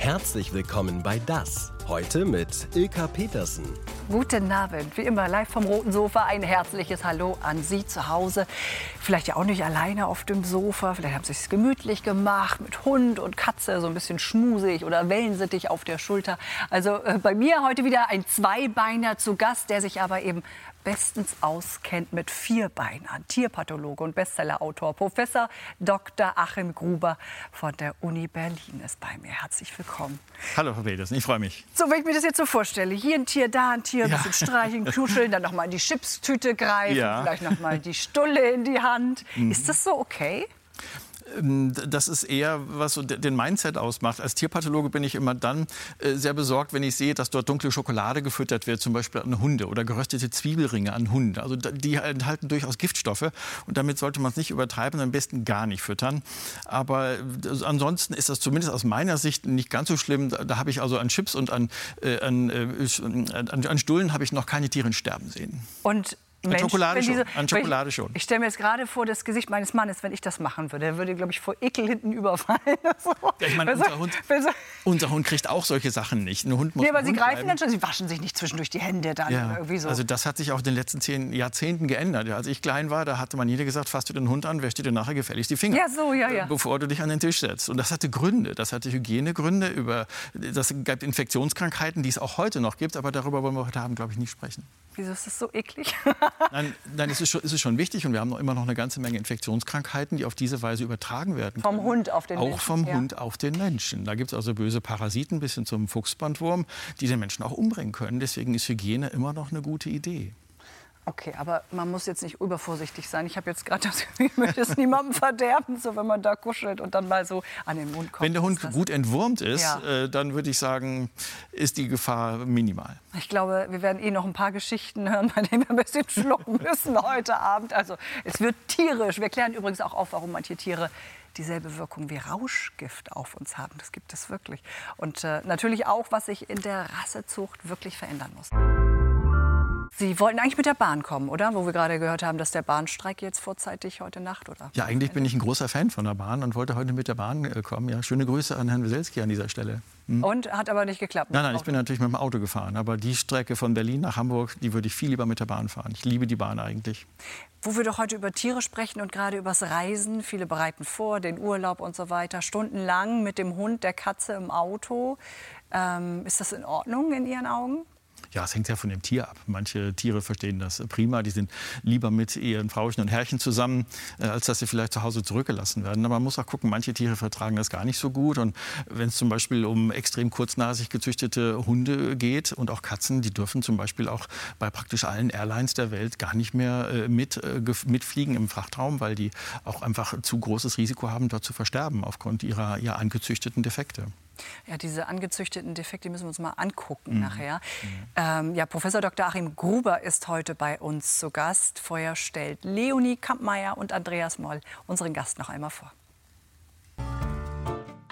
Herzlich willkommen bei Das. Heute mit Ilka Petersen. Guten Abend. Wie immer live vom roten Sofa. Ein herzliches Hallo an Sie zu Hause. Vielleicht ja auch nicht alleine auf dem Sofa. Vielleicht haben Sie es gemütlich gemacht mit Hund und Katze, so ein bisschen schmusig oder Wellensittich auf der Schulter. Also äh, bei mir heute wieder ein Zweibeiner zu Gast, der sich aber eben bestens auskennt mit Vierbeinern. Tierpathologe und Bestsellerautor Professor Dr. Achim Gruber von der Uni Berlin ist bei mir. Herzlich willkommen. Hallo, Frau Petersen, ich freue mich. So, wenn ich mir das jetzt so vorstelle, hier ein Tier, da ein Tier, ein bisschen streicheln, kuscheln, dann noch mal in die Chipstüte greifen, ja. vielleicht noch mal die Stulle in die Hand. Mhm. Ist das so okay? Ähm, das ist eher, was so den Mindset ausmacht. Als Tierpathologe bin ich immer dann äh, sehr besorgt, wenn ich sehe, dass dort dunkle Schokolade gefüttert wird, zum Beispiel an Hunde oder geröstete Zwiebelringe an Hunde. Also die enthalten durchaus Giftstoffe und damit sollte man es nicht übertreiben am besten gar nicht füttern. Aber äh, ansonsten ist das zumindest aus meiner Sicht nicht ganz so schlimm. Da, habe ich also an Chips und an, äh, an, an, an Stullen habe ich noch keine Tiere sterben sehen. Und Mensch, an Schokolade schon. Diese, an Schokolade ich, schon. Ich stelle mir jetzt gerade vor, das Gesicht meines Mannes, wenn ich das machen würde. Der würde, glaube ich, vor Ekel hinten überfallen. so. ja, ich meine, unser Hund, unser Hund kriegt auch solche Sachen nicht. Ein Hund muss nee, aber Sie greifen bleiben. dann schon, Sie waschen sich nicht zwischendurch die Hände dann ja. irgendwie so. Also das hat sich auch in den letzten zehn Jahrzehnten geändert. Als ich klein war, da hatte man jeder gesagt, fasst du den Hund an, wäsch dir nachher gefälligst die Finger. Ja, so, ja, ja. Bevor du dich an den Tisch setzt. Und das hatte Gründe. Das hatte Hygienegründe. Über, das gab Infektionskrankheiten, die es auch heute noch gibt. Aber darüber wollen wir heute Abend, glaube ich, nicht sprechen. Wieso ist das so eklig? nein, nein es, ist schon, es ist schon wichtig und wir haben noch immer noch eine ganze Menge Infektionskrankheiten, die auf diese Weise übertragen werden. Vom Hund auf den auch Menschen. Auch vom ja. Hund auf den Menschen. Da gibt es also böse Parasiten bis hin zum Fuchsbandwurm, die den Menschen auch umbringen können. Deswegen ist Hygiene immer noch eine gute Idee. Okay, aber man muss jetzt nicht übervorsichtig sein. Ich habe jetzt gerade das Gefühl, ich möchte es niemandem verderben, so wenn man da kuschelt und dann mal so an den Mund kommt. Wenn der Hund gut entwurmt ist, ja. äh, dann würde ich sagen, ist die Gefahr minimal. Ich glaube, wir werden eh noch ein paar Geschichten hören, bei denen wir ein bisschen schlucken müssen heute Abend. Also es wird tierisch. Wir klären übrigens auch auf, warum manche Tiere dieselbe Wirkung wie Rauschgift auf uns haben. Das gibt es wirklich. Und äh, natürlich auch, was sich in der Rassezucht wirklich verändern muss. Sie wollten eigentlich mit der Bahn kommen, oder? Wo wir gerade gehört haben, dass der Bahnstreik jetzt vorzeitig heute Nacht, oder? Ja, eigentlich bin ich ein großer Fan von der Bahn und wollte heute mit der Bahn äh, kommen. Ja, schöne Grüße an Herrn Weselski an dieser Stelle. Hm? Und hat aber nicht geklappt? Nein, nein, ich bin natürlich mit dem Auto gefahren. Aber die Strecke von Berlin nach Hamburg, die würde ich viel lieber mit der Bahn fahren. Ich liebe die Bahn eigentlich. Wo wir doch heute über Tiere sprechen und gerade übers Reisen. Viele bereiten vor, den Urlaub und so weiter. Stundenlang mit dem Hund, der Katze im Auto. Ähm, ist das in Ordnung in Ihren Augen? Ja, es hängt ja von dem Tier ab. Manche Tiere verstehen das prima. Die sind lieber mit ihren Frauchen und Herrchen zusammen, äh, als dass sie vielleicht zu Hause zurückgelassen werden. Aber man muss auch gucken, manche Tiere vertragen das gar nicht so gut. Und wenn es zum Beispiel um extrem kurznasig gezüchtete Hunde geht und auch Katzen, die dürfen zum Beispiel auch bei praktisch allen Airlines der Welt gar nicht mehr äh, mit, äh, mitfliegen im Frachtraum, weil die auch einfach zu großes Risiko haben, dort zu versterben aufgrund ihrer, ihrer angezüchteten Defekte. Ja, diese angezüchteten Defekte die müssen wir uns mal angucken mhm. nachher. Mhm. Ähm, ja, Professor Dr. Achim Gruber ist heute bei uns zu Gast. Vorher stellt Leonie Kampmeier und Andreas Moll unseren Gast noch einmal vor.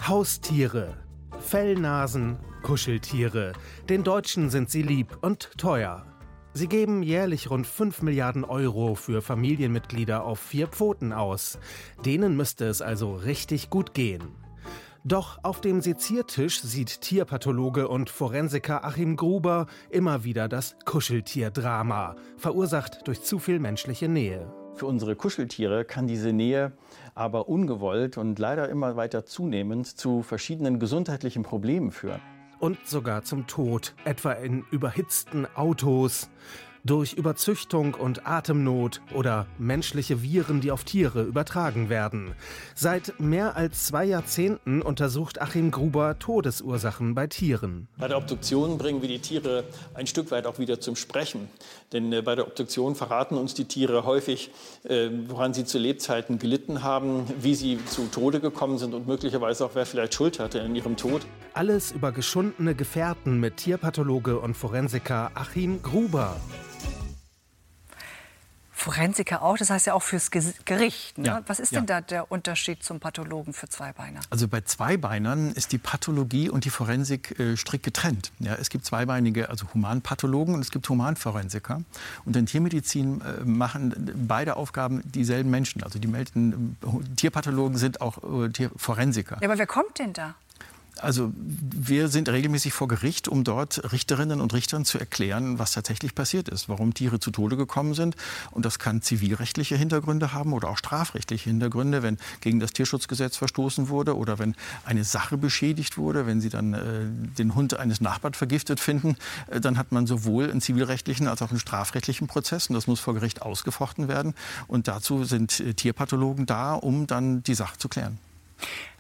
Haustiere, Fellnasen, Kuscheltiere. Den Deutschen sind sie lieb und teuer. Sie geben jährlich rund 5 Milliarden Euro für Familienmitglieder auf vier Pfoten aus. Denen müsste es also richtig gut gehen. Doch auf dem Seziertisch sieht Tierpathologe und Forensiker Achim Gruber immer wieder das Kuscheltierdrama, verursacht durch zu viel menschliche Nähe. Für unsere Kuscheltiere kann diese Nähe aber ungewollt und leider immer weiter zunehmend zu verschiedenen gesundheitlichen Problemen führen. Und sogar zum Tod, etwa in überhitzten Autos durch Überzüchtung und Atemnot oder menschliche Viren, die auf Tiere übertragen werden. Seit mehr als zwei Jahrzehnten untersucht Achim Gruber Todesursachen bei Tieren. Bei der Obduktion bringen wir die Tiere ein Stück weit auch wieder zum Sprechen. Denn äh, bei der Obduktion verraten uns die Tiere häufig, äh, woran sie zu Lebzeiten gelitten haben, wie sie zu Tode gekommen sind und möglicherweise auch, wer vielleicht Schuld hatte in ihrem Tod. Alles über geschundene Gefährten mit Tierpathologe und Forensiker Achim Gruber. Forensiker auch, das heißt ja auch fürs Gericht. Ne? Ja, Was ist ja. denn da der Unterschied zum Pathologen für Zweibeiner? Also bei Zweibeinern ist die Pathologie und die Forensik äh, strikt getrennt. Ja, es gibt zweibeinige, also Humanpathologen und es gibt Humanforensiker. Und in Tiermedizin äh, machen beide Aufgaben dieselben Menschen. Also die melden, äh, Tierpathologen sind auch äh, Tierforensiker. Ja, aber wer kommt denn da? Also wir sind regelmäßig vor Gericht, um dort Richterinnen und Richtern zu erklären, was tatsächlich passiert ist, warum Tiere zu Tode gekommen sind. Und das kann zivilrechtliche Hintergründe haben oder auch strafrechtliche Hintergründe, wenn gegen das Tierschutzgesetz verstoßen wurde oder wenn eine Sache beschädigt wurde, wenn Sie dann äh, den Hund eines Nachbarn vergiftet finden, äh, dann hat man sowohl einen zivilrechtlichen als auch einen strafrechtlichen Prozess und das muss vor Gericht ausgefochten werden. Und dazu sind äh, Tierpathologen da, um dann die Sache zu klären.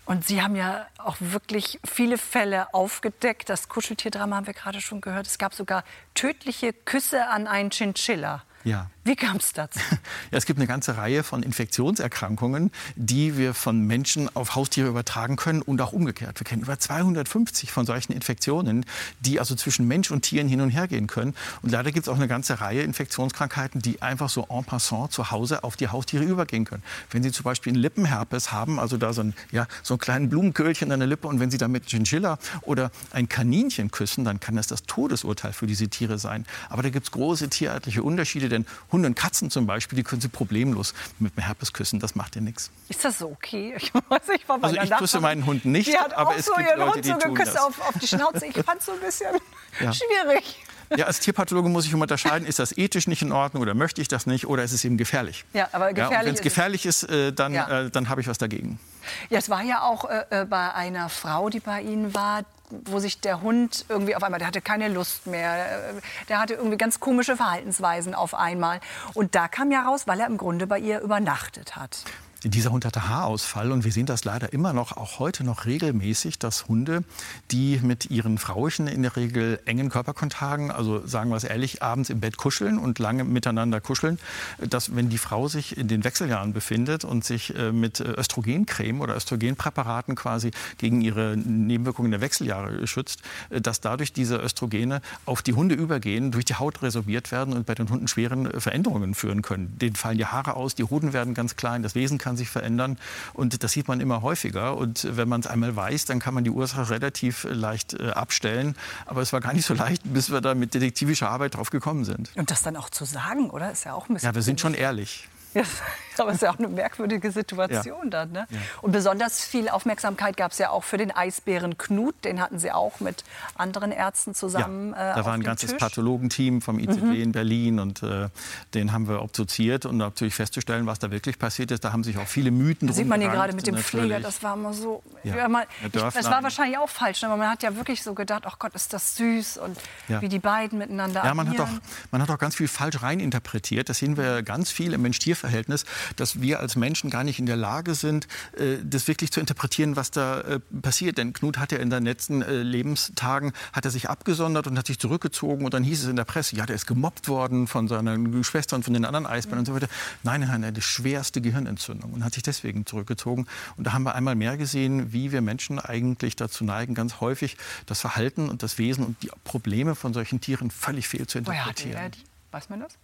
Und Sie haben ja auch wirklich viele Fälle aufgedeckt. Das Kuscheltierdrama haben wir gerade schon gehört. Es gab sogar tödliche Küsse an einen Chinchilla. Ja. Wie kam es dazu? Ja, es gibt eine ganze Reihe von Infektionserkrankungen, die wir von Menschen auf Haustiere übertragen können und auch umgekehrt. Wir kennen über 250 von solchen Infektionen, die also zwischen Mensch und Tieren hin und her gehen können. Und leider gibt es auch eine ganze Reihe Infektionskrankheiten, die einfach so en passant zu Hause auf die Haustiere übergehen können. Wenn Sie zum Beispiel einen Lippenherpes haben, also da so ein, ja, so einen kleinen Blumenköhlchen an der Lippe und wenn Sie damit Chinchilla oder ein Kaninchen küssen, dann kann das das Todesurteil für diese Tiere sein. Aber da gibt es große tierärztliche Unterschiede, denn Hunde und Katzen zum Beispiel, die können Sie problemlos mit dem Herpes küssen. Das macht ja nichts. Ist das so okay? Ich, weiß, ich war also ich küsse meinen Hund nicht, aber es so gibt ihren Leute, Hund die so tun das. Auf, auf die Schnauze. Ich fand es so ein bisschen ja. schwierig. Ja, als Tierpathologe muss ich immer unterscheiden, ist das ethisch nicht in Ordnung oder möchte ich das nicht oder ist es eben gefährlich? Ja, aber gefährlich ja, Wenn es gefährlich ist, äh, dann, ja. äh, dann habe ich was dagegen. Ja, es war ja auch äh, äh, bei einer Frau, die bei Ihnen war, wo sich der Hund irgendwie auf einmal, der hatte keine Lust mehr, äh, der hatte irgendwie ganz komische Verhaltensweisen auf einmal. Und da kam ja raus, weil er im Grunde bei ihr übernachtet hat. Dieser Hund hatte Haarausfall und wir sehen das leider immer noch, auch heute noch regelmäßig, dass Hunde, die mit ihren Frauchen in der Regel engen Körperkontakt, also sagen wir es ehrlich, abends im Bett kuscheln und lange miteinander kuscheln, dass wenn die Frau sich in den Wechseljahren befindet und sich äh, mit Östrogencreme oder Östrogenpräparaten quasi gegen ihre Nebenwirkungen der Wechseljahre schützt, äh, dass dadurch diese Östrogene auf die Hunde übergehen, durch die Haut resorbiert werden und bei den Hunden schweren äh, Veränderungen führen können. Denen fallen die Haare aus, die Hoden werden ganz klein, das Wesen kann kann sich verändern. Und das sieht man immer häufiger. Und wenn man es einmal weiß, dann kann man die Ursache relativ leicht äh, abstellen. Aber es war gar nicht so leicht, bis wir da mit detektivischer Arbeit drauf gekommen sind. Und das dann auch zu sagen, oder? Ist ja auch ein bisschen. Ja, wir sind schon ehrlich. Ja, aber es ist ja auch eine merkwürdige Situation ja. dann. Ne? Ja. Und besonders viel Aufmerksamkeit gab es ja auch für den Eisbären Knut. Den hatten Sie auch mit anderen Ärzten zusammen. Ja, da äh, war ein ganzes Tisch. Pathologenteam vom IZB mhm. in Berlin und äh, den haben wir obduziert und natürlich festzustellen, was da wirklich passiert ist. Da haben sich auch viele Mythen da Sieht man hier gerade mit dem natürlich. Pfleger, das war immer so. Mal, ich, das war wahrscheinlich auch falsch, ne? aber man hat ja wirklich so gedacht, ach Gott, ist das süß und wie die beiden miteinander Ja, man hat, auch, man hat auch ganz viel falsch reininterpretiert. Das sehen wir ganz viel im Mensch-Tier-Verhältnis dass wir als Menschen gar nicht in der Lage sind, äh, das wirklich zu interpretieren, was da äh, passiert. Denn Knut hat ja in seinen letzten äh, Lebenstagen hat er sich abgesondert und hat sich zurückgezogen und dann hieß es in der Presse, ja, der ist gemobbt worden von seiner Schwester und von den anderen Eisbären und so weiter. Nein, nein, nein, die schwerste Gehirnentzündung und hat sich deswegen zurückgezogen. Und da haben wir einmal mehr gesehen, wie wir Menschen eigentlich dazu neigen, ganz häufig das Verhalten und das Wesen und die Probleme von solchen Tieren völlig fehl zu interpretieren. Weiß man das?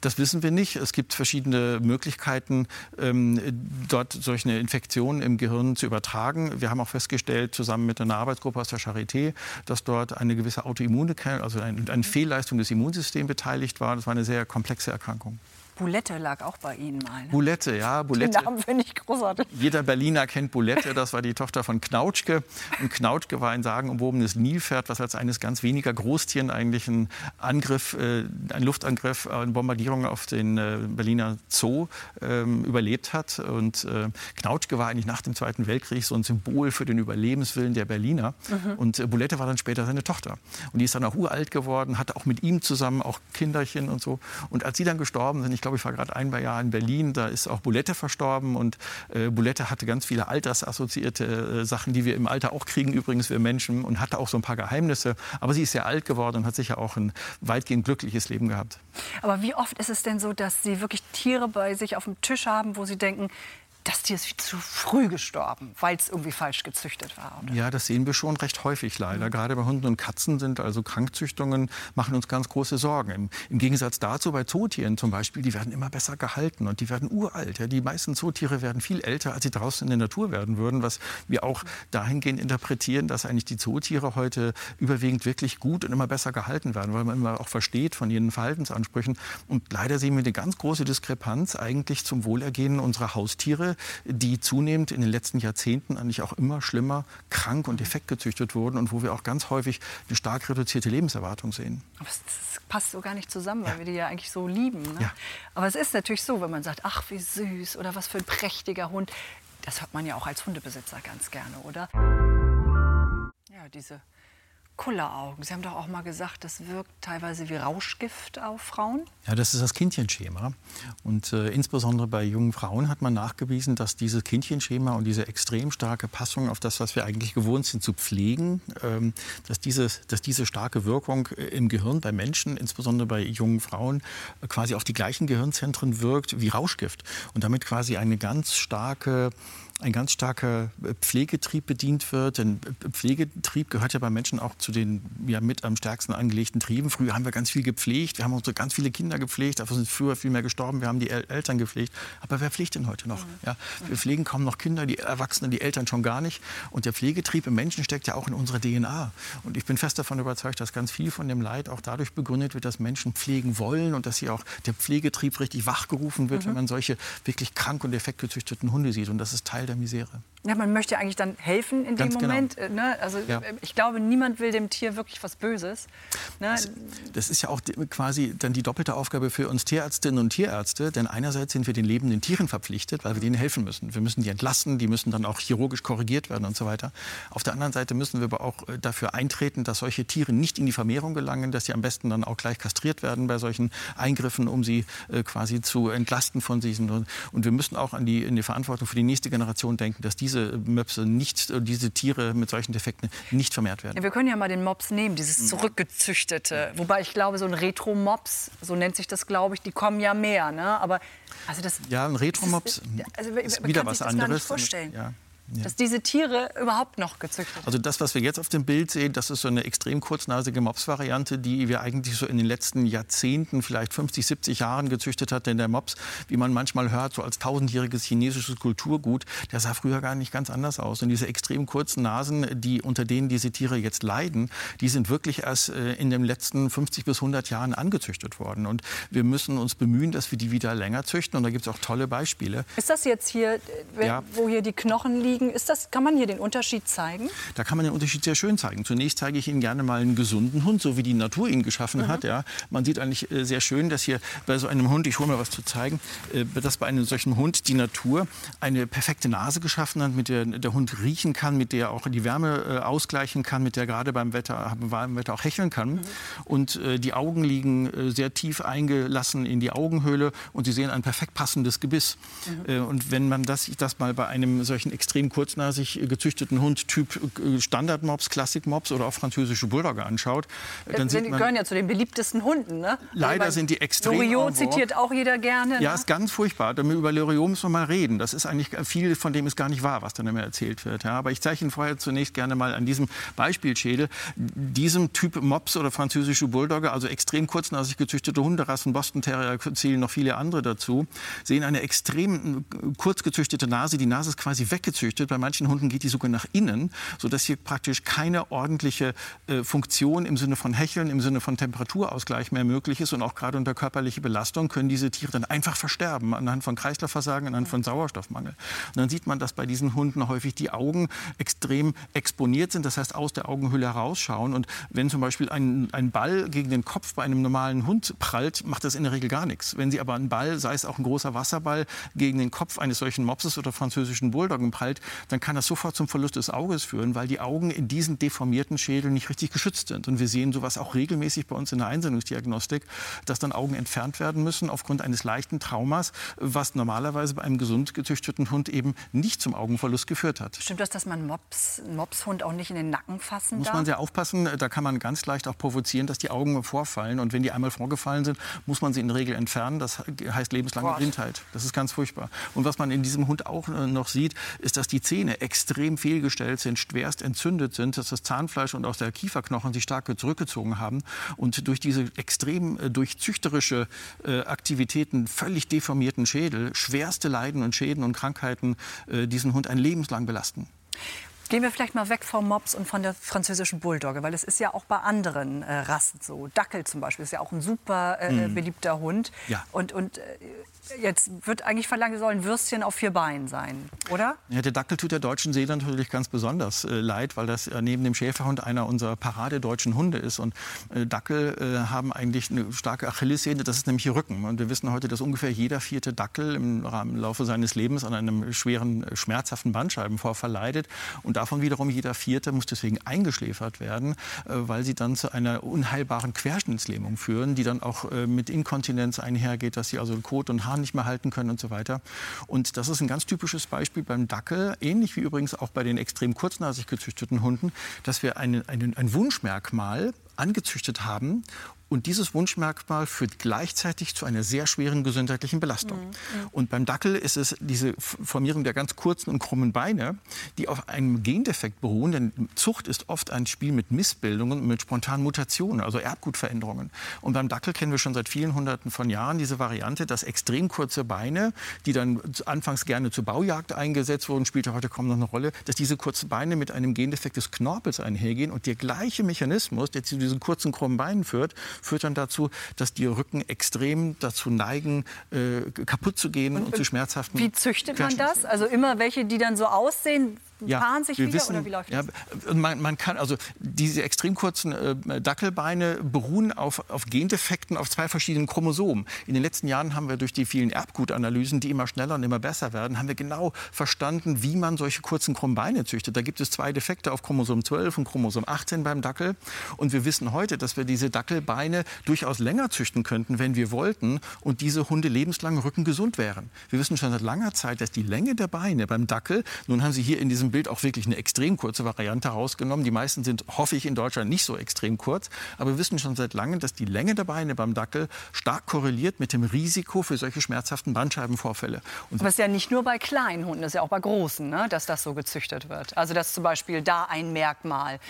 Das wissen wir nicht. Es gibt verschiedene Möglichkeiten, ähm, dort solche Infektionen im Gehirn zu übertragen. Wir haben auch festgestellt, zusammen mit einer Arbeitsgruppe aus der Charité, dass dort eine gewisse Autoimmune, also eine Fehlleistung des Immunsystems beteiligt war. Das war eine sehr komplexe Erkrankung. Boulette lag auch bei Ihnen mal. Ne? Boulette, ja. Boulette. Den Namen finde ich großartig. Jeder Berliner kennt Boulette. Das war die Tochter von Knautschke. Und Knautschke war ein sagenumwobenes Nilpferd, was als eines ganz weniger Großtieren eigentlich einen Angriff, äh, einen Luftangriff, äh, eine Bombardierung auf den äh, Berliner Zoo äh, überlebt hat. Und äh, Knautschke war eigentlich nach dem Zweiten Weltkrieg so ein Symbol für den Überlebenswillen der Berliner. Mhm. Und äh, Boulette war dann später seine Tochter. Und die ist dann auch uralt geworden, hatte auch mit ihm zusammen auch Kinderchen und so. Und als sie dann gestorben sind, ich glaube, ich war gerade ein Jahr in Berlin, da ist auch Boulette verstorben und äh, Boulette hatte ganz viele altersassoziierte äh, Sachen, die wir im Alter auch kriegen, übrigens wir Menschen, und hatte auch so ein paar Geheimnisse. Aber sie ist sehr alt geworden und hat sicher auch ein weitgehend glückliches Leben gehabt. Aber wie oft ist es denn so, dass Sie wirklich Tiere bei sich auf dem Tisch haben, wo Sie denken, das Tier ist zu früh gestorben, weil es irgendwie falsch gezüchtet war. Oder? Ja, das sehen wir schon recht häufig leider. Mhm. Gerade bei Hunden und Katzen sind also Krankzüchtungen, machen uns ganz große Sorgen. Im, Im, Gegensatz dazu bei Zootieren zum Beispiel, die werden immer besser gehalten und die werden uralt. Ja. Die meisten Zootiere werden viel älter, als sie draußen in der Natur werden würden, was wir auch dahingehend interpretieren, dass eigentlich die Zootiere heute überwiegend wirklich gut und immer besser gehalten werden, weil man immer auch versteht von ihren Verhaltensansprüchen. Und leider sehen wir eine ganz große Diskrepanz eigentlich zum Wohlergehen unserer Haustiere die zunehmend in den letzten Jahrzehnten eigentlich auch immer schlimmer krank und defekt gezüchtet wurden und wo wir auch ganz häufig eine stark reduzierte Lebenserwartung sehen. Aber das passt so gar nicht zusammen, weil ja. wir die ja eigentlich so lieben. Ne? Ja. Aber es ist natürlich so, wenn man sagt, ach wie süß oder was für ein prächtiger Hund. Das hört man ja auch als Hundebesitzer ganz gerne, oder? Ja, diese Kulleraugen. Sie haben doch auch mal gesagt, das wirkt teilweise wie Rauschgift auf Frauen. Ja, das ist das Kindchenschema. Und äh, insbesondere bei jungen Frauen hat man nachgewiesen, dass dieses Kindchenschema und diese extrem starke Passung auf das, was wir eigentlich gewohnt sind zu pflegen, ähm, dass, dieses, dass diese starke Wirkung äh, im Gehirn bei Menschen, insbesondere bei jungen Frauen, äh, quasi auf die gleichen Gehirnzentren wirkt wie Rauschgift. Und damit quasi eine ganz starke ein ganz starker äh, Pflegetrieb bedient wird. Denn äh, Pflegetrieb gehört ja bei Menschen auch zu den ja, mit am stärksten angelegten Trieben. Früher haben wir ganz viel gepflegt, wir haben unsere ganz viele Kinder gepflegt, dafür sind früher viel mehr gestorben, wir haben die El Eltern gepflegt. Aber wer pflegt denn heute noch? Ja, wir pflegen kaum noch Kinder, die Erwachsenen, die Eltern schon gar nicht. Und der Pflegetrieb im Menschen steckt ja auch in unserer DNA. Und ich bin fest davon überzeugt, dass ganz viel von dem Leid auch dadurch begründet wird, dass Menschen pflegen wollen und dass hier auch der Pflegetrieb richtig wachgerufen wird, mhm. wenn man solche wirklich krank und defektgezüchteten Hunde sieht. Und das ist Teil der Misere. Ja, man möchte eigentlich dann helfen in Ganz dem genau. Moment. Genau. Ne? Also ja. ich glaube, niemand will dem Tier wirklich was Böses. Ne? Das, das, ist ja auch quasi dann die doppelte Aufgabe für uns Tierärztinnen und Tierärzte. Denn einerseits sind wir den lebenden Tieren verpflichtet, weil wir denen helfen müssen. Wir müssen die entlasten, die müssen dann auch chirurgisch korrigiert werden und so weiter. Auf der anderen Seite müssen wir aber auch äh, dafür eintreten, dass solche Tiere nicht in die Vermehrung gelangen, dass sie am besten dann auch gleich kastriert werden bei solchen Eingriffen, um sie äh, quasi zu entlasten von diesen. Und wir müssen auch an die, in die Verantwortung für die nächste Generation denken, dass diese Möpse nicht, äh, diese Tiere mit solchen Defekten nicht vermehrt werden. Ja, wir können ja mal den Mops nehmen, dieses mhm. zurückgezüchtete. Wobei ich glaube, so ein Retro-Mops, so nennt sich das, glaube ich, die kommen ja mehr. Ne? Aber also das, ja, ein Retro-Mops ist, also, ist wieder was anderes. vorstellen. Ja. Ja. Dass diese Tiere überhaupt noch gezüchtet werden. Also das, was wir jetzt auf dem Bild sehen, das ist so eine extrem kurznasige Mops-Variante, die wir eigentlich so in den letzten Jahrzehnten, vielleicht 50, 70 Jahren gezüchtet hat. Denn der Mops, wie man manchmal hört, so als tausendjähriges chinesisches Kulturgut, der sah früher gar nicht ganz anders aus. Und diese extrem kurzen Nasen, die, unter denen diese Tiere jetzt leiden, die sind wirklich erst äh, in den letzten 50 bis 100 Jahren angezüchtet worden. Und wir müssen uns bemühen, dass wir die wieder länger züchten. Und da gibt es auch tolle Beispiele. Ist das jetzt hier, äh, ja. wo hier die Knochen liegen? Liegen. Ist das, kann man hier den Unterschied zeigen? Da kann man den Unterschied sehr schön zeigen. Zunächst zeige ich Ihnen gerne mal einen gesunden Hund, so wie die Natur ihn geschaffen mhm. hat. Ja. Man sieht eigentlich äh, sehr schön, dass hier bei so einem Hund, ich hole mal was zu zeigen, äh, dass bei einem solchen Hund die Natur eine perfekte Nase geschaffen hat, mit der der Hund riechen kann, mit der auch die Wärme äh, ausgleichen kann, mit der gerade beim Wetter, beim Wetter auch hecheln kann. Mhm. Und die Augen liegen sehr tief eingelassen in die Augenhöhle und Sie sehen ein perfekt passendes Gebiss. Mhm. Und wenn man das, das mal bei einem solchen extrem kurznasig gezüchteten Hund Typ äh, Standard-Mops, Klassik-Mops oder auch französische Bulldogge anschaut, dann sieht man... Die gehören ja zu den beliebtesten Hunden, ne? Leider sind die extrem... Loriot zitiert auch jeder gerne. Ne? Ja, ist ganz furchtbar. Über Loriot müssen wir mal reden. Das ist eigentlich viel, von dem ist gar nicht wahr, was dann immer erzählt wird. Ja, aber ich zeige Ihnen vorher zunächst gerne mal an diesem Beispielschädel, diesem Typ Mops oder französische Bulldogge, also extrem kurznasig gezüchtete Hunderassen, Boston Terrier zählen noch viele andere dazu, sehen eine extrem äh, kurz gezüchtete Nase. Die Nase ist quasi weggezüchtet bei manchen Hunden geht die sogar nach innen, sodass hier praktisch keine ordentliche äh, Funktion im Sinne von Hecheln, im Sinne von Temperaturausgleich mehr möglich ist. Und auch gerade unter körperlicher Belastung können diese Tiere dann einfach versterben, anhand von Kreislaufversagen, anhand von Sauerstoffmangel. Und dann sieht man, dass bei diesen Hunden häufig die Augen extrem exponiert sind, das heißt aus der Augenhöhle herausschauen. Und wenn zum Beispiel ein, ein Ball gegen den Kopf bei einem normalen Hund prallt, macht das in der Regel gar nichts. Wenn Sie aber einen Ball, sei es auch ein großer Wasserball, gegen den Kopf eines solchen Mopses oder französischen Bulldoggen prallt, dann kann das sofort zum Verlust des Auges führen, weil die Augen in diesen deformierten Schädeln nicht richtig geschützt sind. Und wir sehen sowas auch regelmäßig bei uns in der Einsendungsdiagnostik, dass dann Augen entfernt werden müssen aufgrund eines leichten Traumas, was normalerweise bei einem gesund gezüchteten Hund eben nicht zum Augenverlust geführt hat. Stimmt das, dass man Mops, Mopshund auch nicht in den Nacken fassen Muss darf? man sehr aufpassen. Da kann man ganz leicht auch provozieren, dass die Augen vorfallen. Und wenn die einmal vorgefallen sind, muss man sie in der Regel entfernen. Das heißt lebenslange Blindheit. Das ist ganz furchtbar. Und was man in diesem Hund auch äh, noch sieht, ist, dass die Zähne extrem fehlgestellt sind, schwerst entzündet sind, dass das Zahnfleisch und auch der Kieferknochen sich stark zurückgezogen haben und durch diese extrem äh, durch züchterische äh, Aktivitäten völlig deformierten Schädel schwerste Leiden und Schäden und Krankheiten äh, diesen Hund ein Leben lang belasten. Gehen wir vielleicht mal weg vom Mops und von der französischen Bulldogge, weil es ist ja auch bei anderen äh, Rassen so. Dackel zum Beispiel ist ja auch ein super äh, mm. beliebter Hund. Ja. Und, und äh, jetzt wird eigentlich verlangt, soll ein Würstchen auf vier Beinen sein, oder? Ja, der Dackel tut der deutschen Seele natürlich ganz besonders äh, leid, weil das äh, neben dem Schäferhund einer unserer paradedeutschen Hunde ist. Und äh, Dackel äh, haben eigentlich eine starke Achillessehne, das ist nämlich ihr Rücken. Und wir wissen heute, dass ungefähr jeder vierte Dackel im, im Laufe seines Lebens an einem schweren, äh, schmerzhaften Bandscheibenvorfall leidet. Und davon wiederum jeder vierte muss deswegen eingeschläfert werden, äh, weil sie dann zu einer unheilbaren Querschnittslähmung führen, die dann auch mit Inkontinenz einhergeht, dass sie also Kot und Haar Haaren nicht mehr halten können und so weiter. Und das ist ein ganz typisches Beispiel beim Dackel, ähnlich wie übrigens auch bei den extrem kurznasig gezüchteten Hunden, dass wir einen, einen, ein Wunschmerkmal angezüchtet haben und dieses Wunschmerkmal führt gleichzeitig zu einer sehr schweren gesundheitlichen Belastung. Mhm. Und beim Dackel ist es diese Formierung der ganz kurzen und krummen Beine, die auf einem Gendefekt beruhen. Denn Zucht ist oft ein Spiel mit Missbildungen, mit spontanen Mutationen, also Erbgutveränderungen. Und beim Dackel kennen wir schon seit vielen Hunderten von Jahren diese Variante, dass extrem kurze Beine, die dann anfangs gerne zur Baujagd eingesetzt wurden, spielt heute kaum noch eine Rolle, dass diese kurzen Beine mit einem Gendefekt des Knorpels einhergehen und der gleiche Mechanismus, der zu diesen kurzen krummen Beinen führt, führt dann dazu, dass die Rücken extrem dazu neigen, äh, kaputt zu gehen und, und zu schmerzhaften. Wie züchtet man das? Also immer welche, die dann so aussehen, ja, paaren sich wieder wissen, oder wie läuft ja, das? Man, man, kann also diese extrem kurzen äh, Dackelbeine beruhen auf, auf Gendefekten auf zwei verschiedenen Chromosomen. In den letzten Jahren haben wir durch die vielen Erbgutanalysen, die immer schneller und immer besser werden, haben wir genau verstanden, wie man solche kurzen krummen Beine züchtet. Da gibt es zwei Defekte auf Chromosom 12 und Chromosom 18 beim Dackel. Und wir wissen heute, dass wir diese Dackelbeine durchaus länger züchten könnten, wenn wir wollten und diese Hunde lebenslang rückengesund wären. Wir wissen schon seit langer Zeit, dass die Länge der Beine beim Dackel, nun haben Sie hier in diesem diesem Bild auch wirklich eine extrem kurze Variante rausgenommen. Die meisten sind, hoffe ich, in Deutschland nicht so extrem kurz. Aber wir wissen schon seit langem, dass die Länge der Beine beim Dackel stark korreliert mit dem Risiko für solche schmerzhaften Bandscheibenvorfälle. Und Aber es ist ja nicht nur bei kleinen Hunden, es ist ja auch bei großen, ne, dass das so gezüchtet wird. Also dass zum Beispiel da ein Merkmal,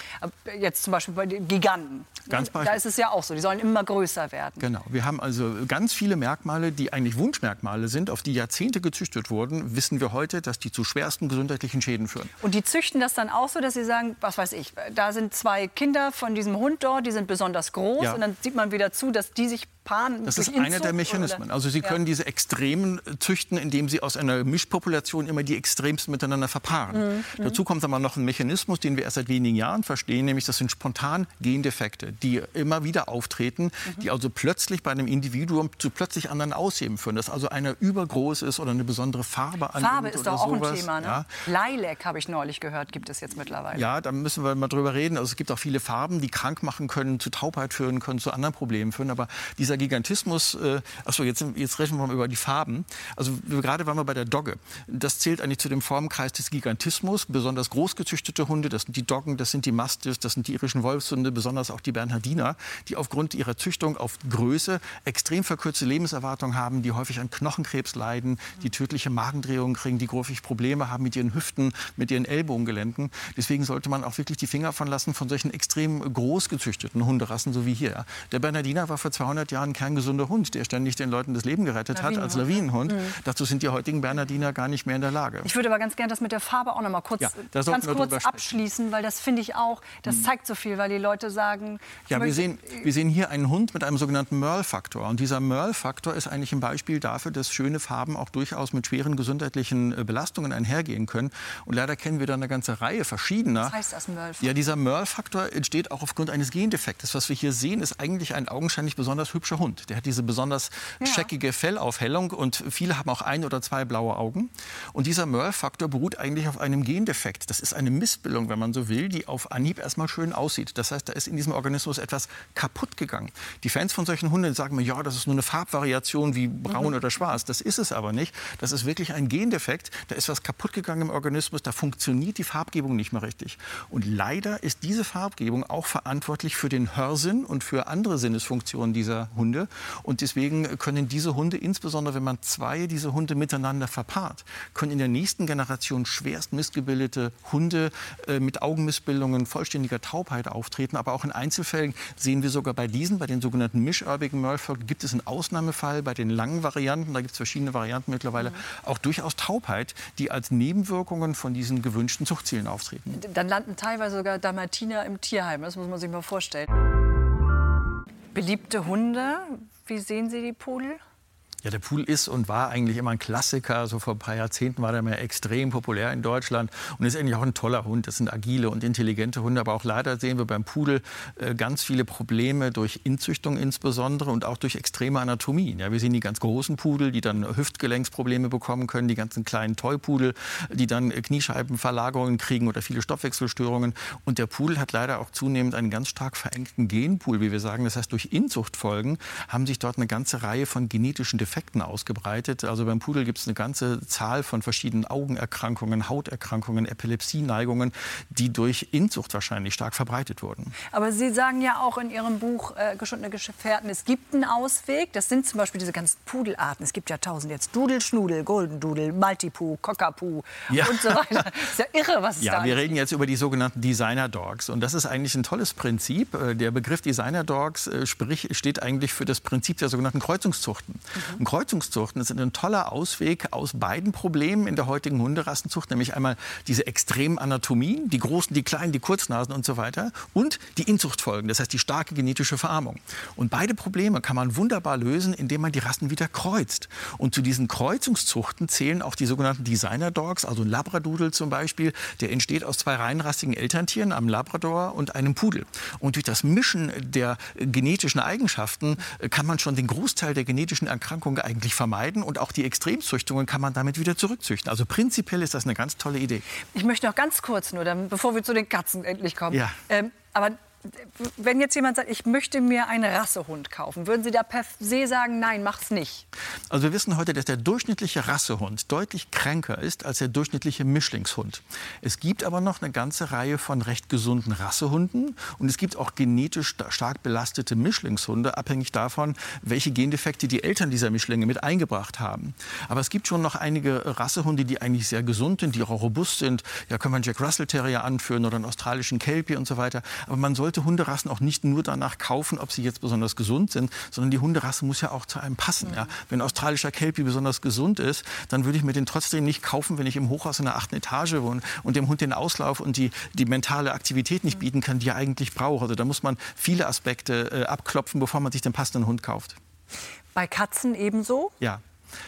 jetzt zum Beispiel bei den Giganten, ganz da ist es ja auch so, die sollen immer größer werden. Genau, wir haben also ganz viele Merkmale, die eigentlich Wunschmerkmale sind, auf die Jahrzehnte gezüchtet wurden, wissen wir heute, dass die zu schwersten gesundheitlichen Schäden führen. Und die züchten das dann auch so, dass sie sagen, was weiß ich, da sind zwei Kinder von diesem Hund dort, die sind besonders groß ja. und dann sieht man wieder zu, dass die sich paaren. Das ist einer der Mechanismen. Also sie können ja. diese Extremen züchten, indem sie aus einer Mischpopulation immer die Extremsten miteinander verpaaren. Mhm. Dazu kommt aber noch ein Mechanismus, den wir erst seit wenigen Jahren verstehen, nämlich das sind spontan Gendefekte, die immer wieder auftreten, mhm. die also plötzlich bei einem Individuum zu plötzlich anderen Aussehen führen. Dass also einer übergroß ist oder eine besondere Farbe annimmt Farbe ist doch auch sowas. ein Thema. Ne? Ja. Lilac habe ich neulich gehört, gibt es jetzt mittlerweile. Ja, da müssen wir mal drüber reden. Also es gibt auch viele Farben, die krank machen können, zu Taubheit führen können, zu anderen Problemen führen. Aber dieser Gigantismus, äh, achso, jetzt, jetzt reden wir mal über die Farben. Also gerade waren wir bei der Dogge. Das zählt eigentlich zu dem Formenkreis des Gigantismus. Besonders groß gezüchtete Hunde, das sind die Doggen, das sind die Mastiffs, das sind die irischen Wolfshunde, besonders auch die Bernhardiner, die aufgrund ihrer Züchtung auf Größe extrem verkürzte Lebenserwartung haben, die häufig an Knochenkrebs leiden, die tödliche Magendrehungen kriegen, die häufig Probleme haben mit ihren Hüften, mit ihren Ellbogengelenken. Deswegen sollte man auch wirklich die Finger von lassen von solchen extrem groß gezüchteten Hunderassen, so wie hier. Der Bernhardiner war vor 200 Jahren ein kerngesunder Hund, der ständig den Leuten das Leben gerettet hat als Lawinenhund. Mhm. Dazu sind die heutigen Bernhardiner gar nicht mehr in der Lage. Ich würde aber ganz gerne das mit der Farbe auch noch mal kurz, ja, ganz kurz abschließen, weil das finde ich auch, das mhm. zeigt so viel, weil die Leute sagen... Ja, wir sehen, wir sehen hier einen Hund mit einem sogenannten Merle-Faktor. Und dieser Merle-Faktor ist eigentlich ein Beispiel dafür, dass schöne Farben auch durchaus mit schweren gesundheitlichen äh, Belastungen einhergehen können. Und leider kennen wir da eine ganze Reihe verschiedener. Was heißt das Merle-Faktor? Ja, dieser Merle-Faktor entsteht auch aufgrund eines Gendefektes. Was wir hier sehen, ist eigentlich ein augenscheinlich besonders hübscher Hund. Der hat diese besonders ja. scheckige Fellaufhellung und viele haben auch ein oder zwei blaue Augen. Und dieser Merle-Faktor beruht eigentlich auf einem Gendefekt. Das ist eine Missbildung, wenn man so will, die auf Anhieb erstmal schön aussieht. Das heißt, da ist in diesem Organismus etwas kaputt gegangen. Die Fans von solchen Hunden sagen mir, ja, das ist nur eine Farbvariation wie braun mhm. oder schwarz. Das ist es aber nicht. Das ist wirklich ein Gendefekt. Da ist was kaputt gegangen im Organismus. Da funktioniert die Farbgebung nicht mehr richtig. Und leider ist diese Farbgebung auch verantwortlich für den Hörsinn und für andere Sinnesfunktionen dieser Hunde. Und deswegen können diese Hunde, insbesondere wenn man zwei dieser Hunde miteinander verpaart, können in der nächsten Generation schwerst missgebildete Hunde äh, mit Augenmissbildungen, vollständiger Taubheit auftreten. Aber auch in Einzelfällen sehen wir sogar bei diesen, bei den sogenannten mischörbigen Murphy, gibt es einen Ausnahmefall bei den langen Varianten, da gibt es verschiedene Varianten mittlerweile, mhm. auch durchaus Taubheit, die als Nebenwirkungen von diesen diesen gewünschten Zuchtzielen auftreten. Dann landen teilweise sogar Dalmatiner im Tierheim. Das muss man sich mal vorstellen. Beliebte Hunde, wie sehen Sie die Pudel? Ja, der Pool ist und war eigentlich immer ein Klassiker. So vor ein paar Jahrzehnten war der mehr extrem populär in Deutschland und ist eigentlich auch ein toller Hund. Das sind agile und intelligente Hunde, aber auch leider sehen wir beim Pudel äh, ganz viele Probleme durch Inzüchtung insbesondere und auch durch extreme Anatomien. Ja, wir sehen die ganz großen Pudel, die dann Hüftgelenksprobleme bekommen können, die ganzen kleinen Toypudel, die dann Kniescheibenverlagerungen kriegen oder viele Stoffwechselstörungen. Und der Pudel hat leider auch zunehmend einen ganz stark verengten Genpool, wie wir sagen. Das heißt, durch Inzuchtfolgen haben sich dort eine ganze Reihe von genetischen Defekten Defekten ausgebreitet. Also beim Pudel gibt es eine ganze Zahl von verschiedenen Augenerkrankungen, Hauterkrankungen, Epilepsieneigungen, die durch Inzucht wahrscheinlich stark verbreitet wurden. Aber Sie sagen ja auch in Ihrem Buch äh, Geschundene Gefährten, es gibt einen Ausweg. Das sind zum Beispiel diese ganzen Pudelarten. Es gibt ja tausend jetzt. Dudel, Schnudel, Golden Dudel, Maltipoo, Cockapoo ja. und so weiter. ist ja irre, was es ja, da wir reden jetzt über die sogenannten Designer Dogs. Und das ist eigentlich ein tolles Prinzip. Äh, der Begriff Designer Dogs äh, sprich, steht eigentlich für das Prinzip der sogenannten Kreuzungszuchten. Mhm. Und Kreuzungszuchten sind ein toller Ausweg aus beiden Problemen in der heutigen Hunderassenzucht, nämlich einmal diese extremen Anatomien, die großen, die kleinen, die Kurznasen und so weiter, und die Inzuchtfolgen, das heißt die starke genetische Verarmung. Und beide Probleme kann man wunderbar lösen, indem man die Rassen wieder kreuzt. Und zu diesen Kreuzungszuchten zählen auch die sogenannten Designer Dogs, also ein Labradoodle zum Beispiel, der entsteht aus zwei reinrassigen Elterntieren, einem Labrador und einem Pudel. Und durch das Mischen der genetischen Eigenschaften kann man schon den Großteil der genetischen Erkrankungen Erkrankungen eigentlich vermeiden und auch die Extremzüchtungen kann man damit wieder zurückzüchten. Also prinzipiell ist das eine ganz tolle Idee. Ich möchte noch ganz kurz nur, dann, bevor wir zu den Katzen endlich kommen. Ja. Ähm, aber wenn jetzt jemand sagt, ich möchte mir einen Rassehund kaufen, würden Sie da per se sagen, nein, mach's nicht? Also wir wissen heute, dass der durchschnittliche Rassehund deutlich kränker ist als der durchschnittliche Mischlingshund. Es gibt aber noch eine ganze Reihe von recht gesunden Rassehunden und es gibt auch genetisch stark belastete Mischlingshunde, abhängig davon, welche Gendefekte die Eltern dieser Mischlinge mit eingebracht haben. Aber es gibt schon noch einige Rassehunde, die eigentlich sehr gesund sind, die auch robust sind. Ja, können wir einen Jack Russell Terrier anführen oder einen australischen Kelpie und so weiter. Aber man sollte sollte Hunderassen auch nicht nur danach kaufen, ob sie jetzt besonders gesund sind, sondern die Hunderasse muss ja auch zu einem passen. Ja. Wenn ein australischer Kelpie besonders gesund ist, dann würde ich mir den trotzdem nicht kaufen, wenn ich im Hochhaus in der achten Etage wohne und dem Hund den Auslauf und die, die mentale Aktivität nicht bieten kann, die er eigentlich braucht. Also da muss man viele Aspekte äh, abklopfen, bevor man sich den passenden Hund kauft. Bei Katzen ebenso? Ja.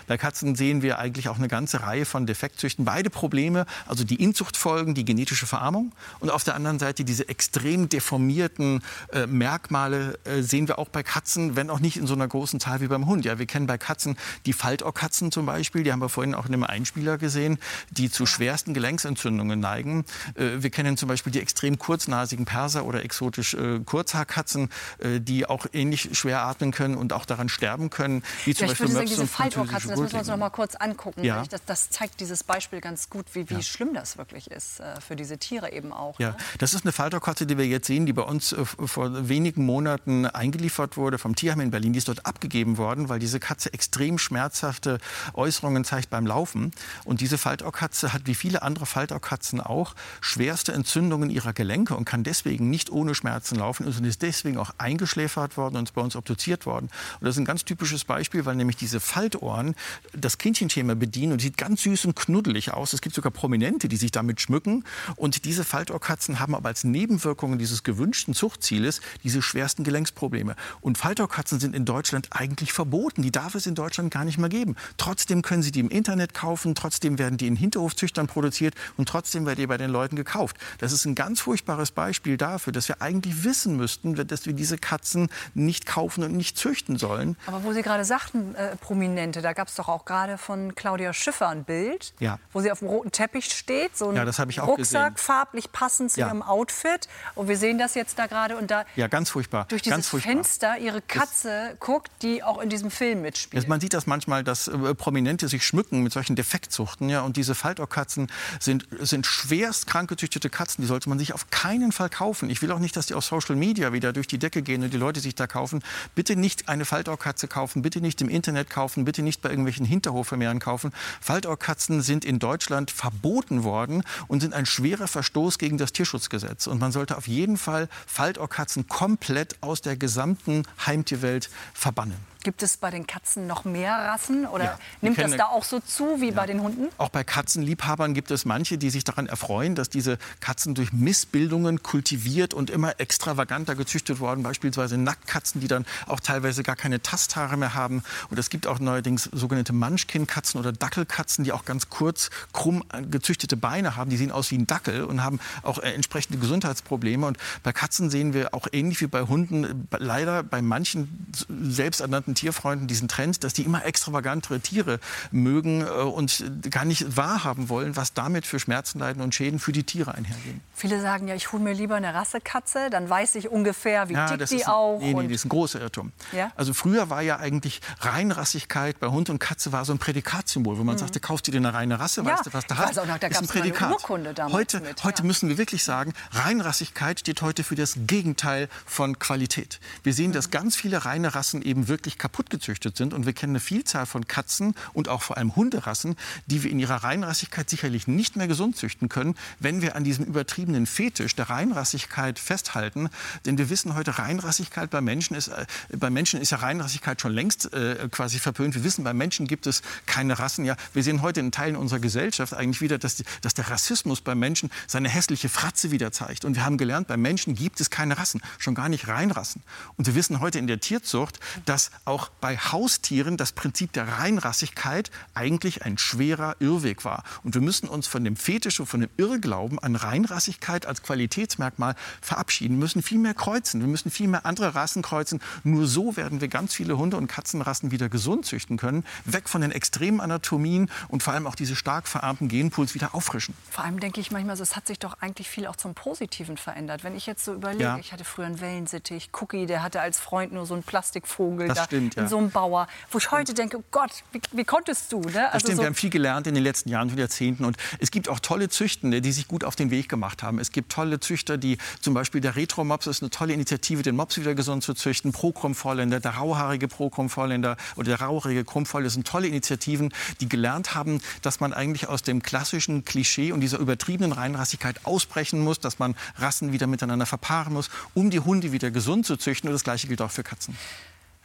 Bei Katzen sehen wir eigentlich auch eine ganze Reihe von Defektzüchten. Beide Probleme, also die Inzuchtfolgen, die genetische Verarmung und auf der anderen Seite diese extrem deformierten äh, Merkmale äh, sehen wir auch bei Katzen, wenn auch nicht in so einer großen Zahl wie beim Hund. Ja, wir kennen bei Katzen die Faltohrkatzen zum Beispiel, die haben wir vorhin auch in einem Einspieler gesehen, die zu schwersten Gelenksentzündungen neigen. Äh, wir kennen zum Beispiel die extrem kurznasigen Perser oder exotisch äh, Kurzhaarkatzen, äh, die auch ähnlich schwer atmen können und auch daran sterben können, wie zum ja, Beispiel Möpse und Katzen, das müssen wir uns noch mal kurz angucken. Ja. Das, das, zeigt dieses Beispiel ganz gut, wie, wie ja. schlimm das wirklich ist äh, für diese Tiere eben auch. Ja, ne? das ist eine Falterkatze, die wir jetzt sehen, die bei uns äh, vor wenigen Monaten eingeliefert wurde vom Tierheim in Berlin. Die ist dort abgegeben worden, weil diese Katze extrem schmerzhafte Äußerungen zeigt beim Laufen. Und diese Faltaukatze hat wie viele andere Faltaukatzen auch schwerste Entzündungen ihrer Gelenke und kann deswegen nicht ohne Schmerzen laufen und ist deswegen auch eingeschläfert worden und ist bei uns obduziert worden. Und das ist ein ganz typisches Beispiel, weil nämlich diese Faltohren Jahren das Kindchenthema bedienen und sieht ganz süß und knuddelig aus. Es gibt sogar Prominente, die sich damit schmücken. Und diese Faltohrkatzen haben aber als Nebenwirkungen dieses gewünschten Zuchtzieles diese schwersten Gelenksprobleme. Und Faltohrkatzen sind in Deutschland eigentlich verboten. Die darf es in Deutschland gar nicht mehr geben. Trotzdem können Sie die im Internet kaufen, trotzdem werden die in Hinterhofzüchtern produziert und trotzdem werden die bei den Leuten gekauft. Das ist ein ganz furchtbares Beispiel dafür, dass wir eigentlich wissen müssten, dass wir diese Katzen nicht kaufen und nicht züchten sollen. Aber wo Sie gerade sagten, äh, Prominente, da gab es doch auch gerade von Claudia Schiffer ein Bild, ja. wo sie auf dem roten Teppich steht. So ein ja, das ich auch Rucksack, gesehen. farblich passend zu ja. ihrem Outfit. Und wir sehen das jetzt da gerade. Und da ja, ganz furchtbar. durch dieses furchtbar. Fenster ihre Katze das guckt, die auch in diesem Film mitspielt. man sieht das manchmal, dass äh, Prominente sich schmücken mit solchen Defektzuchten. Ja, und diese Faltohrkatzen sind, sind schwerst krank gezüchtete Katzen. Die sollte man sich auf keinen Fall kaufen. Ich will auch nicht, dass die auf Social Media wieder durch die Decke gehen und die Leute sich da kaufen. Bitte nicht eine Faltohrkatze kaufen, bitte nicht im Internet kaufen, bitte nicht bei irgendwelchen Hinterhofvermehrern kaufen. Faltohrkatzen sind in Deutschland verboten worden und sind ein schwerer Verstoß gegen das Tierschutzgesetz. Und man sollte auf jeden Fall Faltohrkatzen komplett aus der gesamten Heimtierwelt verbannen. Gibt es bei den Katzen noch mehr Rassen oder ja, nimmt das da auch so zu wie ja. bei den Hunden? Auch bei Katzenliebhabern gibt es manche, die sich daran erfreuen, dass diese Katzen durch Missbildungen kultiviert und immer extravaganter gezüchtet worden. Beispielsweise Nacktkatzen, die dann auch teilweise gar keine Tasthaare mehr haben. Und es gibt auch neuerdings sogenannte Munchkin-Katzen oder Dackelkatzen, die auch ganz kurz, krumm gezüchtete Beine haben. Die sehen aus wie ein Dackel und haben auch äh, entsprechende Gesundheitsprobleme. Und bei Katzen sehen wir auch ähnlich wie bei Hunden leider bei manchen selbsternannten Tierfreunden diesen Trend, dass die immer extravagantere Tiere mögen äh, und gar nicht wahrhaben wollen, was damit für Schmerzen, Leiden und Schäden für die Tiere einhergehen. Viele sagen ja, ich hole mir lieber eine Rassekatze, dann weiß ich ungefähr, wie ja, tickt die ein, auch. Nee, nee, das ist ein großer Irrtum. Ja? Also früher war ja eigentlich Reinrassigkeit bei Hund und Katze war so ein Prädikatssymbol, wo man mhm. sagte, kaufst du dir eine reine Rasse, ja. weißt du, was da hast. Also da ist ein Prädikat. heute, mit, heute müssen wir wirklich sagen, Reinrassigkeit steht heute für das Gegenteil von Qualität. Wir sehen, dass ganz viele reine Rassen eben wirklich kaputt gezüchtet sind. Und wir kennen eine Vielzahl von Katzen und auch vor allem Hunderassen, die wir in ihrer Reinrassigkeit sicherlich nicht mehr gesund züchten können, wenn wir an diesem übertriebenen Fetisch der Reinrassigkeit festhalten. Denn wir wissen heute, Reinrassigkeit bei Menschen ist, äh, bei Menschen ist ja Reinrassigkeit schon längst äh, quasi verpönt. Wir wissen, bei Menschen gibt es keine Rassen. Ja, wir sehen heute in Teilen unserer Gesellschaft eigentlich wieder, dass, die, dass der Rassismus bei Menschen seine hässliche Fratze wieder zeigt. Und wir haben gelernt, bei Menschen gibt es keine Rassen, schon gar nicht Reinrassen. Und wir wissen heute in der Tierzucht, dass auch bei Haustieren das Prinzip der Reinrassigkeit eigentlich ein schwerer Irrweg war. Und wir müssen uns von dem Fetisch und von dem Irrglauben an Reinrassigkeit als Qualitätsmerkmal verabschieden. Wir müssen viel mehr kreuzen. Wir müssen viel mehr andere Rassen kreuzen. Nur so werden wir ganz viele Hunde- und Katzenrassen wieder gesund züchten können. Weg von den extremen Anatomien und vor allem auch diese stark verarmten Genpools wieder auffrischen. Vor allem denke ich manchmal, es hat sich doch eigentlich viel auch zum Positiven verändert. Wenn ich jetzt so überlege, ja. ich hatte früher einen Wellensittich, Cookie, der hatte als Freund nur so einen Plastikvogel das da stimmt, ja. in so einem Bauer, wo ich heute denke, oh Gott, wie, wie konntest du? Ne? Also das stimmt, so wir haben viel gelernt in den letzten Jahren und Jahrzehnten und es gibt auch tolle Züchtende, die sich gut auf den Weg gemacht haben. Es gibt tolle Züchter, die zum Beispiel der Retro-Mops ist eine tolle Initiative, den Mops wieder gesund zu züchten, Procrum-Vorländer, der rauhaarige Procrum-Vorländer oder der rauhaarige Krummvoll, sind tolle Initiativen, die gelernt haben, dass man eigentlich aus dem klassischen Klischee und dieser übertriebenen Reinrassigkeit ausbrechen muss, dass man Rassen wieder miteinander verpaaren muss, um die Hunde wieder gesund zu züchten. Und das Gleiche gilt auch für Katzen.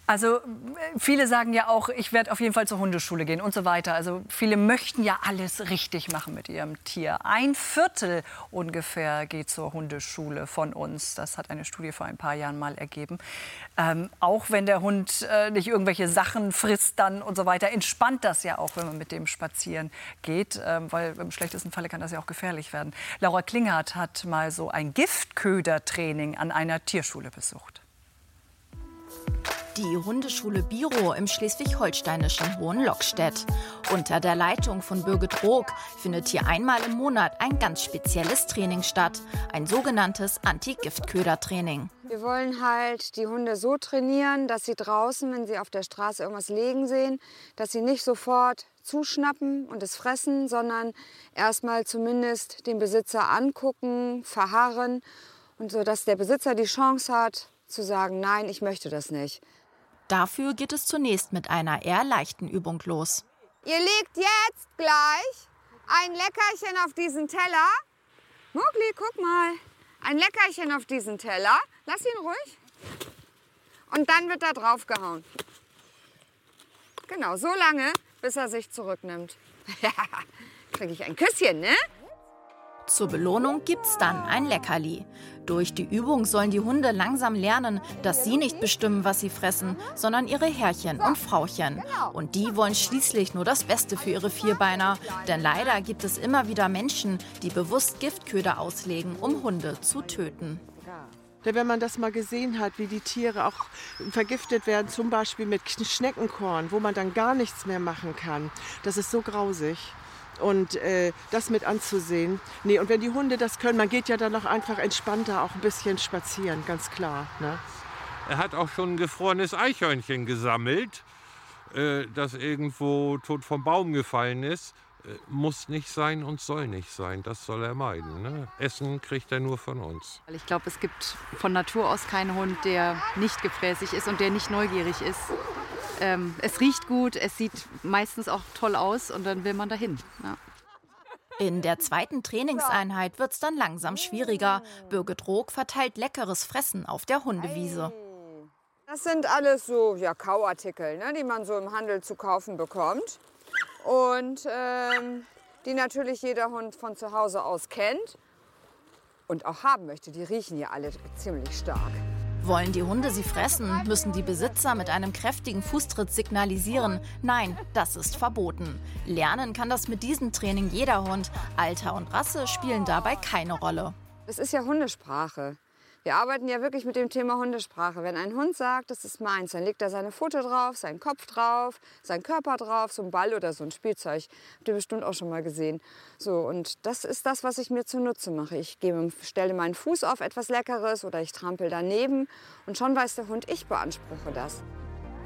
Also viele sagen ja auch, ich werde auf jeden Fall zur Hundeschule gehen und so weiter. Also viele möchten ja alles richtig machen mit ihrem Tier. Ein Viertel ungefähr geht zur Hundeschule von uns. Das hat eine Studie vor ein paar Jahren mal ergeben. Ähm, auch wenn der Hund äh, nicht irgendwelche Sachen frisst dann und so weiter, entspannt das ja auch, wenn man mit dem spazieren geht. Ähm, weil im schlechtesten Falle kann das ja auch gefährlich werden. Laura Klinghardt hat mal so ein Giftködertraining an einer Tierschule besucht. Die Hundeschule Biro im schleswig-holsteinischen Hohenlockstedt. Unter der Leitung von Birgit Rook findet hier einmal im Monat ein ganz spezielles Training statt. Ein sogenanntes Anti-Giftköder-Training. Wir wollen halt die Hunde so trainieren, dass sie draußen, wenn sie auf der Straße irgendwas legen sehen, dass sie nicht sofort zuschnappen und es fressen, sondern erstmal zumindest den Besitzer angucken, verharren und so, dass der Besitzer die Chance hat, zu sagen, nein, ich möchte das nicht. Dafür geht es zunächst mit einer eher leichten Übung los. Ihr legt jetzt gleich ein Leckerchen auf diesen Teller. Mugli, guck mal. Ein Leckerchen auf diesen Teller. Lass ihn ruhig. Und dann wird da drauf gehauen. Genau, so lange, bis er sich zurücknimmt. Kriege ich ein Küsschen, ne? Zur Belohnung gibt's dann ein Leckerli. Durch die Übung sollen die Hunde langsam lernen, dass sie nicht bestimmen, was sie fressen, sondern ihre Herrchen und Frauchen. Und die wollen schließlich nur das Beste für ihre Vierbeiner. Denn leider gibt es immer wieder Menschen, die bewusst Giftköder auslegen, um Hunde zu töten. Wenn man das mal gesehen hat, wie die Tiere auch vergiftet werden, zum Beispiel mit Schneckenkorn, wo man dann gar nichts mehr machen kann, das ist so grausig und äh, das mit anzusehen. Nee, und wenn die Hunde das können, man geht ja dann noch einfach entspannter auch ein bisschen spazieren, ganz klar. Ne? Er hat auch schon ein gefrorenes Eichhörnchen gesammelt, äh, das irgendwo tot vom Baum gefallen ist. Äh, muss nicht sein und soll nicht sein. Das soll er meiden. Ne? Essen kriegt er nur von uns. Ich glaube, es gibt von Natur aus keinen Hund, der nicht gefräßig ist und der nicht neugierig ist. Ähm, es riecht gut, es sieht meistens auch toll aus und dann will man dahin. Ja. In der zweiten Trainingseinheit wird es dann langsam schwieriger. Birgit Rook verteilt leckeres Fressen auf der Hundewiese. Das sind alles so ja, Kauartikel, ne, die man so im Handel zu kaufen bekommt. Und ähm, die natürlich jeder Hund von zu Hause aus kennt und auch haben möchte. Die riechen ja alle ziemlich stark. Wollen die Hunde sie fressen, müssen die Besitzer mit einem kräftigen Fußtritt signalisieren, nein, das ist verboten. Lernen kann das mit diesem Training jeder Hund. Alter und Rasse spielen dabei keine Rolle. Es ist ja Hundesprache. Wir arbeiten ja wirklich mit dem Thema Hundesprache. Wenn ein Hund sagt, das ist meins, dann legt er seine Pfote drauf, seinen Kopf drauf, seinen Körper drauf, so ein Ball oder so ein Spielzeug. Habt ihr bestimmt auch schon mal gesehen. So, und das ist das, was ich mir zunutze mache. Ich gebe, stelle meinen Fuß auf etwas Leckeres oder ich trampel daneben und schon weiß der Hund, ich beanspruche das.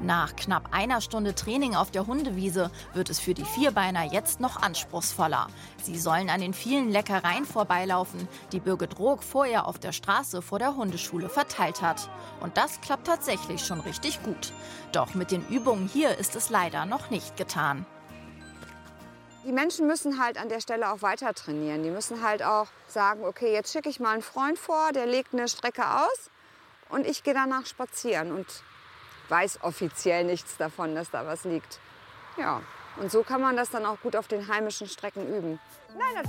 Nach knapp einer Stunde Training auf der Hundewiese wird es für die Vierbeiner jetzt noch anspruchsvoller. Sie sollen an den vielen Leckereien vorbeilaufen, die Birgit Rook vorher auf der Straße vor der Hundeschule verteilt hat. Und das klappt tatsächlich schon richtig gut. Doch mit den Übungen hier ist es leider noch nicht getan. Die Menschen müssen halt an der Stelle auch weiter trainieren. Die müssen halt auch sagen, okay, jetzt schicke ich mal einen Freund vor, der legt eine Strecke aus und ich gehe danach spazieren. Und weiß offiziell nichts davon, dass da was liegt. Ja, und so kann man das dann auch gut auf den heimischen Strecken üben.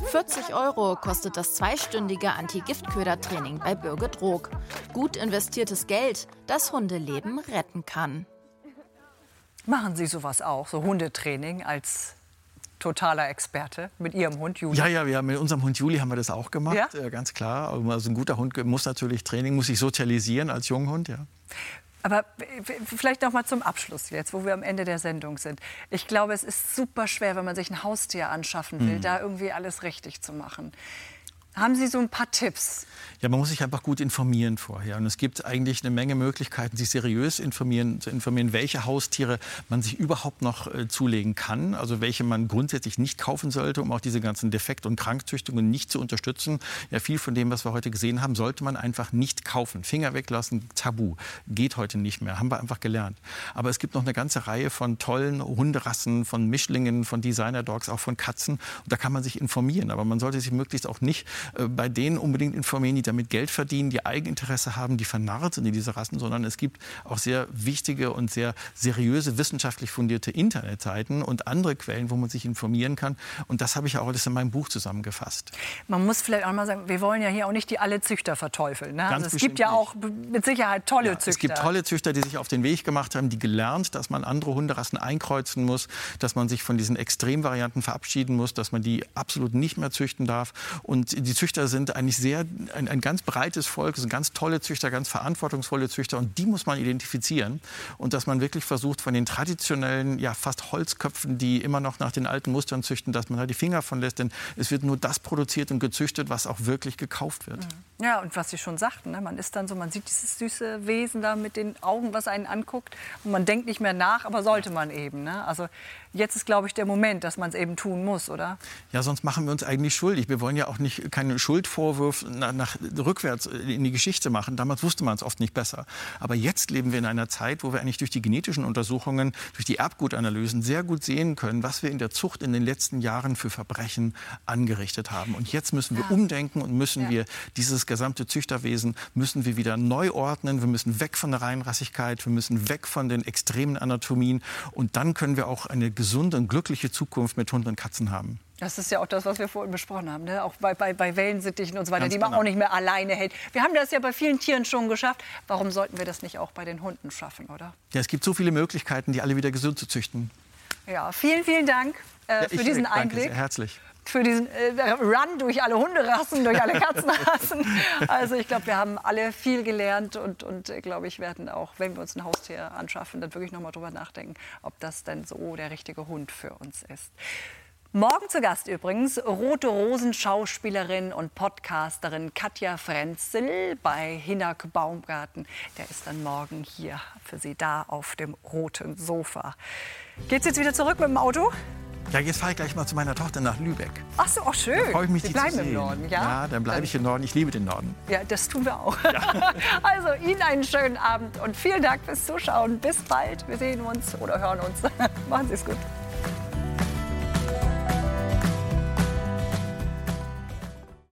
40 Euro kostet das zweistündige Anti-Giftköder-Training bei Birgit Rook. Gut investiertes Geld, das Hundeleben retten kann. Machen Sie sowas auch, so Hundetraining als totaler Experte mit Ihrem Hund Juli? Ja, ja, wir haben mit unserem Hund Juli haben wir das auch gemacht, Ja? äh, ganz klar. Also ein guter Hund muss natürlich Training, muss sich sozialisieren als Junghund, ja. Aber vielleicht noch mal zum Abschluss jetzt, wo wir am Ende der Sendung sind. Ich glaube, es ist super schwer, wenn man sich ein Haustier anschaffen will, Mhm. da irgendwie alles richtig zu machen. Haben Sie so ein paar Tipps? Ja, man muss sich einfach gut informieren vorher. Und es gibt eigentlich eine Menge Möglichkeiten, sich seriös informieren, zu informieren, welche Haustiere man sich überhaupt noch äh, zulegen kann. Also welche man grundsätzlich nicht kaufen sollte, um auch diese ganzen Defekt- und Krankzüchtungen nicht zu unterstützen. Ja, viel von dem, was wir heute gesehen haben, sollte man einfach nicht kaufen. Finger weglassen, tabu. Geht heute nicht mehr. Haben wir einfach gelernt. Aber es gibt noch eine ganze Reihe von tollen Hunderassen, von Mischlingen, von Designer-Dogs, auch von Katzen. Und da kann man sich informieren. Aber man sollte sich möglichst auch nicht bei denen unbedingt informieren, die damit Geld verdienen, die Eigeninteresse haben, die vernarrt sind in diese Rassen, sondern es gibt auch sehr wichtige und sehr seriöse, wissenschaftlich fundierte Internetseiten und andere Quellen, wo man sich informieren kann. Und das habe ich auch alles in meinem Buch zusammengefasst. Man muss vielleicht auch mal sagen, wir wollen ja hier auch nicht die alle Züchter verteufeln. Ne? Also es gibt ja auch mit Sicherheit tolle Ja, Züchter. Es gibt tolle Züchter, die sich auf den Weg gemacht haben, die gelernt, dass man andere Hunderassen einkreuzen muss, dass man sich von diesen Extremvarianten verabschieden muss, dass man die absolut nicht mehr züchten darf. Und die Züchter sind eigentlich sehr ein, ein ganz breites Volk, sind ganz tolle Züchter, ganz verantwortungsvolle Züchter und die muss man identifizieren. Und dass man wirklich versucht, von den traditionellen, ja fast Holzköpfen, die immer noch nach den alten Mustern züchten, dass man da die Finger von lässt. Denn es wird nur das produziert und gezüchtet, was auch wirklich gekauft wird. Ja, und was Sie schon sagten, ne? man ist dann so, man sieht dieses süße Wesen da mit den Augen, was einen anguckt und man denkt nicht mehr nach, aber sollte man eben. Ne? Also jetzt ist, glaube ich, der Moment, dass man es eben tun muss, oder? Ja, sonst machen wir uns eigentlich schuldig. Wir wollen ja auch nicht keine Schuldvorwürfe nach, nach rückwärts in die Geschichte machen. Damals wusste man es oft nicht besser. Aber jetzt leben wir in einer Zeit, wo wir eigentlich durch die genetischen Untersuchungen, durch die Erbgutanalysen sehr gut sehen können, was wir in der Zucht in den letzten Jahren für Verbrechen angerichtet haben. Und jetzt müssen wir umdenken und müssen wir dieses gesamte Züchterwesen müssen wir wieder neu ordnen. Wir müssen weg von der Reinrassigkeit, wir müssen weg von den extremen Anatomien und dann können wir auch eine gesunde und glückliche Zukunft mit Hunden und Katzen haben. Das ist ja auch das, was wir vorhin besprochen haben. Ne? Auch bei, bei, bei Wellensittichen und so weiter, Ganz die man genau. auch nicht mehr alleine hält. Wir haben das ja bei vielen Tieren schon geschafft. Warum sollten wir das nicht auch bei den Hunden schaffen, oder? Ja, es gibt so viele Möglichkeiten, die alle wieder gesund zu züchten. Ja, vielen, vielen Dank äh, Ja, für diesen danke Einblick. Sehr herzlich. Für diesen äh, Run durch alle Hunderassen, durch alle Katzenrassen. Also ich glaube, wir haben alle viel gelernt und, und äh, glaube ich, werden auch, wenn wir uns ein Haustier anschaffen, dann wirklich noch mal drüber nachdenken, ob das denn so der richtige Hund für uns ist. Morgen zu Gast übrigens Rote Rosen Schauspielerin und Podcasterin Katja Frenzel bei Hinak Baumgarten. Der ist dann morgen hier für Sie da auf dem roten Sofa. Geht's jetzt wieder zurück mit dem Auto? Ja, jetzt fahre ich gleich mal zu meiner Tochter nach Lübeck. Ach so, auch schön. Freue ich mich, Sie die bleiben zu sehen. im Norden, ja? Ja, dann bleibe ich im Norden. Ich liebe den Norden. Ja, das tun wir auch. Also Ihnen einen schönen Abend und vielen Dank fürs Zuschauen. Bis bald. Wir sehen uns oder hören uns. Machen Sie es gut.